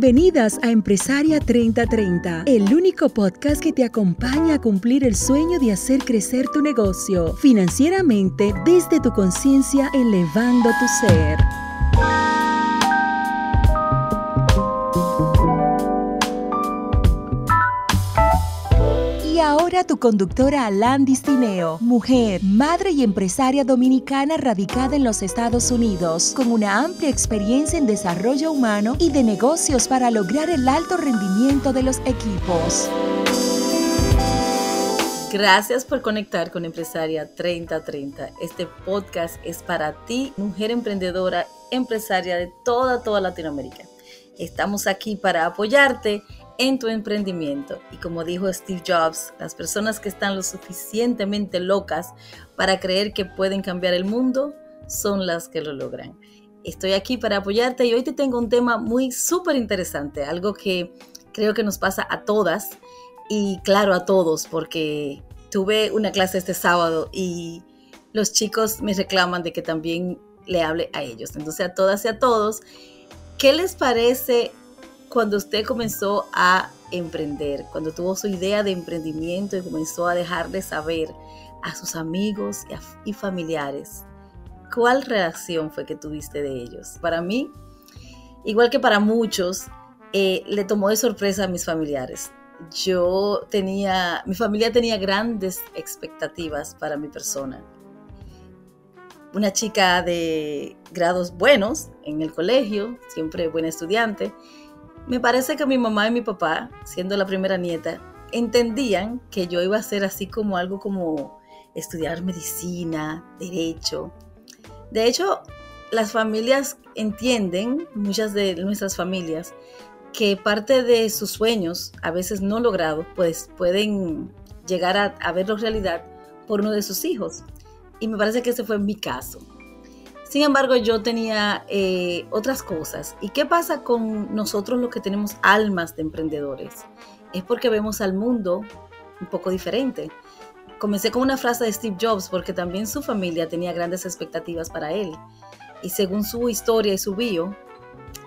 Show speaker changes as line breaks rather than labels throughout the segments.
Bienvenidas a Empresaria 3030, el único podcast que te acompaña a cumplir el sueño de hacer crecer tu negocio financieramente desde tu conciencia, elevando tu ser. Tu conductora Alan Distineo, mujer, madre y empresaria dominicana radicada en los Estados Unidos, con una amplia experiencia en desarrollo humano y de negocios para lograr el alto rendimiento de los equipos.
Gracias por conectar con Empresaria 3030. Este podcast es para ti, mujer emprendedora, empresaria de toda, toda Latinoamérica. Estamos aquí para apoyarte en tu emprendimiento. Y como dijo Steve Jobs, las personas que están lo suficientemente locas para creer que pueden cambiar el mundo son las que lo logran. Estoy aquí para apoyarte y hoy te tengo un tema muy súper interesante, algo que creo que nos pasa a todas y claro a todos, porque tuve una clase este sábado y los chicos me reclaman de que también le hable a ellos. Entonces a todas y a todos, ¿qué les parece cuando usted comenzó a emprender, cuando tuvo su idea de emprendimiento y comenzó a dejar de saber a sus amigos y, familiares, ¿cuál reacción fue que tuviste de ellos? Para mí, igual que para muchos, eh, le tomó de sorpresa a mis familiares. Yo tenía, mi familia tenía grandes expectativas para mi persona. Una chica de grados buenos en el colegio, siempre buena estudiante, me parece que mi mamá y mi papá, siendo la primera nieta, entendían que yo iba a ser así como algo como estudiar medicina, derecho. De hecho, las familias entienden, muchas de nuestras familias, que parte de sus sueños, a veces no logrados, pues pueden llegar a, a verlo realidad por uno de sus hijos. Y me parece que ese fue mi caso. Sin embargo, yo tenía eh, otras cosas. ¿Y qué pasa con nosotros los que tenemos almas de emprendedores? Es porque vemos al mundo un poco diferente. Comencé con una frase de Steve Jobs porque también su familia tenía grandes expectativas para él. Y según su historia y su bio,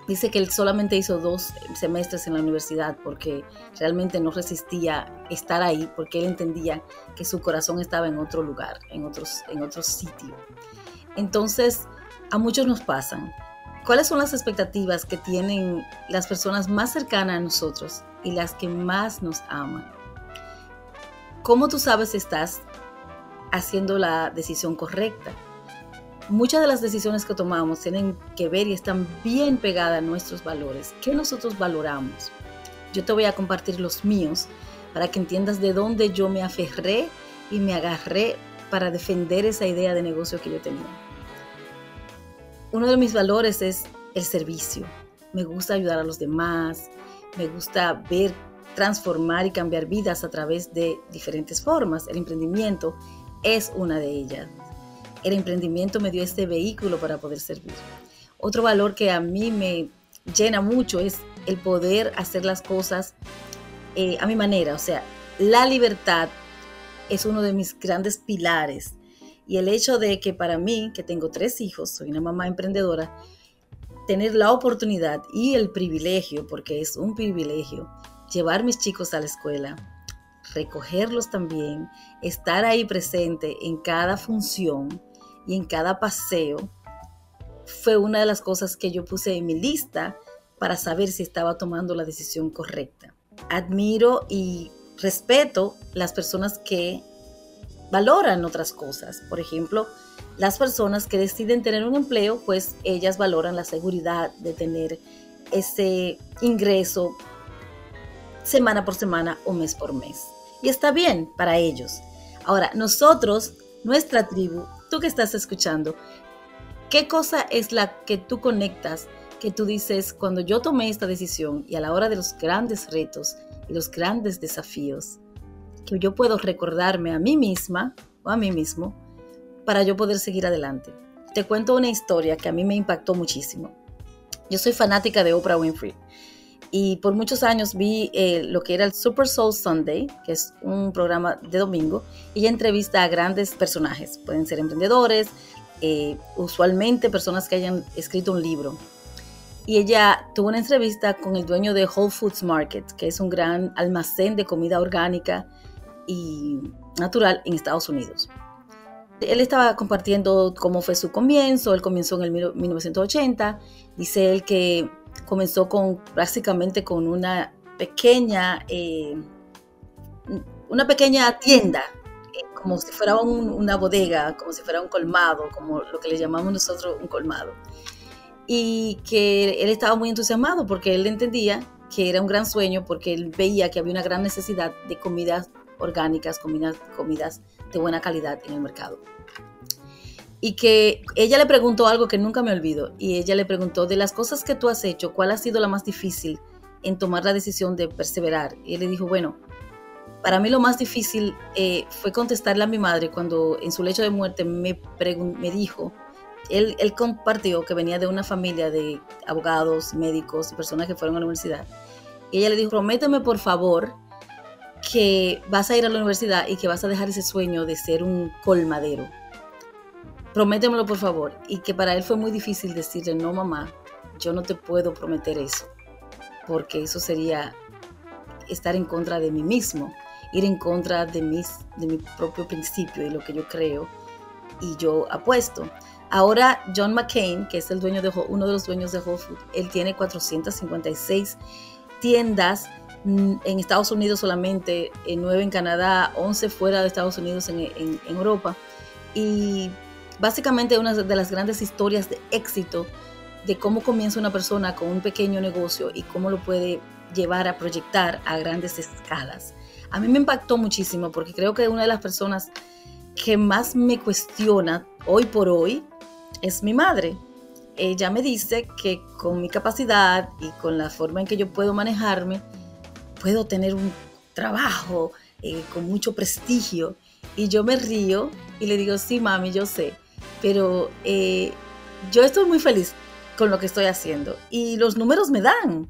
dice que él solamente hizo dos semestres en la universidad porque realmente no resistía estar ahí porque él entendía que su corazón estaba en otro lugar, en, otros, en otro sitio. Entonces, a muchos nos pasan. ¿Cuáles son las expectativas que tienen las personas más cercanas a nosotros y las que más nos aman? ¿Cómo tú sabes si estás haciendo la decisión correcta? Muchas de las decisiones que tomamos tienen que ver y están bien pegadas a nuestros valores. ¿Qué nosotros valoramos? Yo te voy a compartir los míos para que entiendas de dónde yo me aferré y me agarré para defender esa idea de negocio que yo tenía. Uno de mis valores es el servicio. Me gusta ayudar a los demás, me gusta ver transformar y cambiar vidas a través de diferentes formas. El emprendimiento es una de ellas. El emprendimiento me dio este vehículo para poder servir. Otro valor que a mí me llena mucho es el poder hacer las cosas eh, a mi manera. O sea, la libertad es uno de mis grandes pilares. Y el hecho de que para mí, que tengo tres hijos, soy una mamá emprendedora, tener la oportunidad y el privilegio, porque es un privilegio, llevar mis chicos a la escuela, recogerlos también, estar ahí presente en cada función y en cada paseo, fue una de las cosas que yo puse en mi lista para saber si estaba tomando la decisión correcta. Admiro y respeto las personas que valoran otras cosas. Por ejemplo, las personas que deciden tener un empleo, pues ellas valoran la seguridad de tener ese ingreso semana por semana o mes por mes. Y está bien para ellos. Ahora, nosotros, nuestra tribu, tú que estás escuchando, ¿qué cosa es la que tú conectas, que tú dices, cuando yo tomé esta decisión y a la hora de los grandes retos, los grandes desafíos que yo puedo recordarme a mí misma o a mí mismo para yo poder seguir adelante. Te cuento una historia que a mí me impactó muchísimo. Yo soy fanática de Oprah Winfrey y por muchos años vi eh, lo que era el Super Soul Sunday, que es un programa de domingo, y ella entrevista a grandes personajes, pueden ser emprendedores, eh, usualmente personas que hayan escrito un libro. Y ella tuvo una entrevista con el dueño de Whole Foods Market, que es un gran almacén de comida orgánica y natural en Estados Unidos. Él estaba compartiendo cómo fue su comienzo, él comenzó en el 1980, dice él que comenzó con prácticamente con una pequeña, eh, una pequeña tienda, eh, como si fuera una bodega, como si fuera un colmado, como lo que le llamamos nosotros un colmado. Y que él estaba muy entusiasmado porque él entendía que era un gran sueño porque él veía que había una gran necesidad de comidas orgánicas, comidas, comidas de buena calidad en el mercado. Y que ella le preguntó algo que nunca me olvido, y ella le preguntó, de las cosas que tú has hecho, ¿cuál ha sido la más difícil en tomar la decisión de perseverar? Y él le dijo, bueno, para mí lo más difícil eh, fue contestarle a mi madre cuando en su lecho de muerte me, me dijo, él, compartió que venía de una familia de abogados, médicos y personas que fueron a la universidad. Y ella le dijo, prométeme por favor que vas a ir a la universidad y que vas a dejar ese sueño de ser un colmadero. Prométemelo por favor. Y que para él fue muy difícil decirle, no mamá, yo no te puedo prometer eso, porque eso sería estar en contra de mí mismo, ir en contra de, mis, de mi propio principio y lo que yo creo y yo apuesto. Ahora John McCain, que es el dueño de, uno de los dueños de Whole Foods, él tiene 456 tiendas Mm, en Estados Unidos solamente, en 9 en Canadá, 11 fuera de Estados Unidos en, en, Europa. Y básicamente una de las grandes historias de éxito de cómo comienza una persona con un pequeño negocio y cómo lo puede llevar a proyectar a grandes escalas. A mí me impactó muchísimo porque creo que una de las personas que más me cuestiona hoy por hoy es mi madre. Ella me dice que con mi capacidad y con la forma en que yo puedo manejarme, puedo tener un trabajo eh, con mucho prestigio. Y yo me río y le digo, sí, mami, yo sé, pero eh, yo estoy muy feliz con lo que estoy haciendo y los números me dan.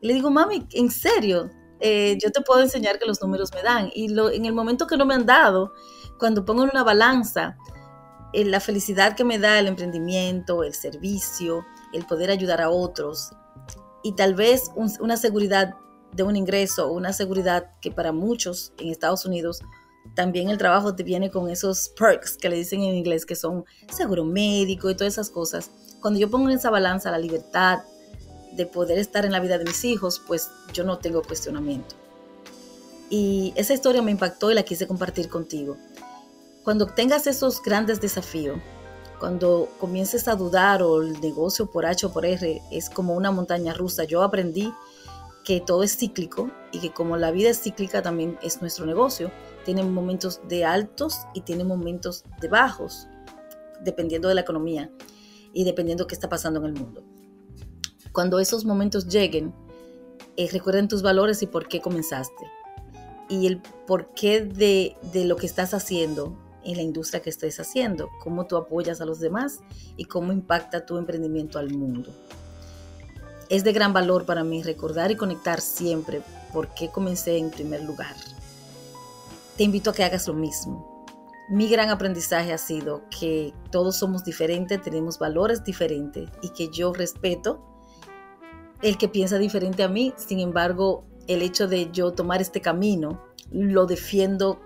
le digo, mami, en serio, eh, yo te puedo enseñar que los números me dan. Y lo, en el momento que no me han dado, cuando pongo en una balanza la felicidad que me da el emprendimiento, el servicio, el poder ayudar a otros y tal vez una seguridad de un ingreso una seguridad que para muchos en Estados Unidos también el trabajo te viene con esos perks que le dicen en inglés que son seguro médico y todas esas cosas. Cuando yo pongo en esa balanza la libertad de poder estar en la vida de mis hijos, pues yo no tengo cuestionamiento. Y esa historia me impactó y la quise compartir contigo. Cuando tengas esos grandes desafíos, cuando comiences a dudar o el negocio por H o por R es como una montaña rusa, yo aprendí que todo es cíclico y que como la vida es cíclica también es nuestro negocio. Tiene momentos de altos y tiene momentos de bajos, dependiendo de la economía y dependiendo qué está pasando en el mundo. Cuando esos momentos lleguen, eh, recuerden tus valores y por qué comenzaste. Y el porqué de, de lo que estás haciendo en la industria que estés haciendo, cómo tú apoyas a los demás y cómo impacta tu emprendimiento al mundo. Es de gran valor para mí recordar y conectar siempre por qué comencé en primer lugar. Te invito a que hagas lo mismo. Mi gran aprendizaje ha sido que todos somos diferentes, tenemos valores diferentes y que yo respeto el que piensa diferente a mí. Sin embargo, el hecho de yo tomar este camino lo defiendo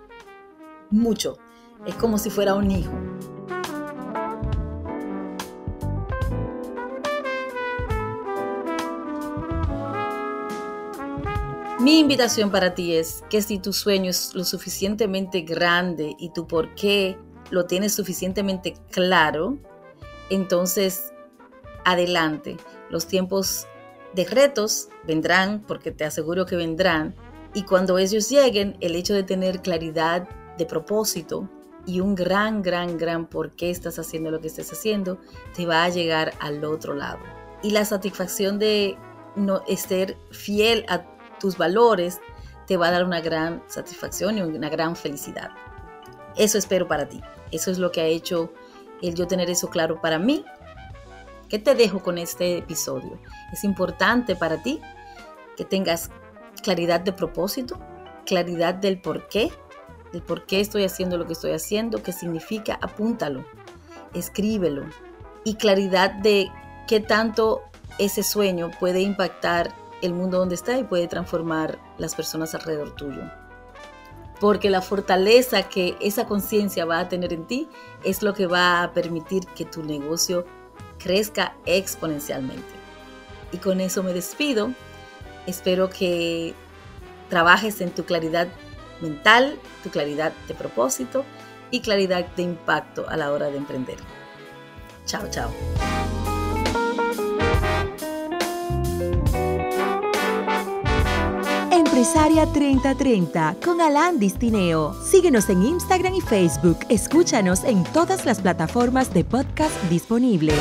mucho. Es como si fuera un hijo. Mi invitación para ti es que si tu sueño es lo suficientemente grande y tu por qué lo tienes suficientemente claro, entonces adelante. Los tiempos de retos vendrán, porque te aseguro que vendrán, y cuando ellos lleguen, el hecho de tener claridad de propósito y un gran, gran, gran por qué estás haciendo lo que estás haciendo, te va a llegar al otro lado. Y la satisfacción de no ser fiel a tus valores, te va a dar una gran satisfacción y una gran felicidad. Eso espero para ti. Eso es lo que ha hecho el yo tener eso claro para mí. ¿Qué te dejo con este episodio? Es importante para ti que tengas claridad de propósito, claridad del por qué, del por qué estoy haciendo lo que estoy haciendo, qué significa, apúntalo, escríbelo y claridad de qué tanto ese sueño puede impactar el mundo donde está y puede transformar las personas alrededor tuyo. Porque la fortaleza que esa conciencia va a tener en ti es lo que va a permitir que tu negocio crezca exponencialmente. Y con eso me despido. Espero que trabajes en tu claridad mental, tu claridad de propósito y claridad de impacto a la hora de emprender. Chao, chao.
Empresaria 3030 con Alan Distineo. Síguenos en Instagram y Facebook. Escúchanos en todas las plataformas de podcast disponibles.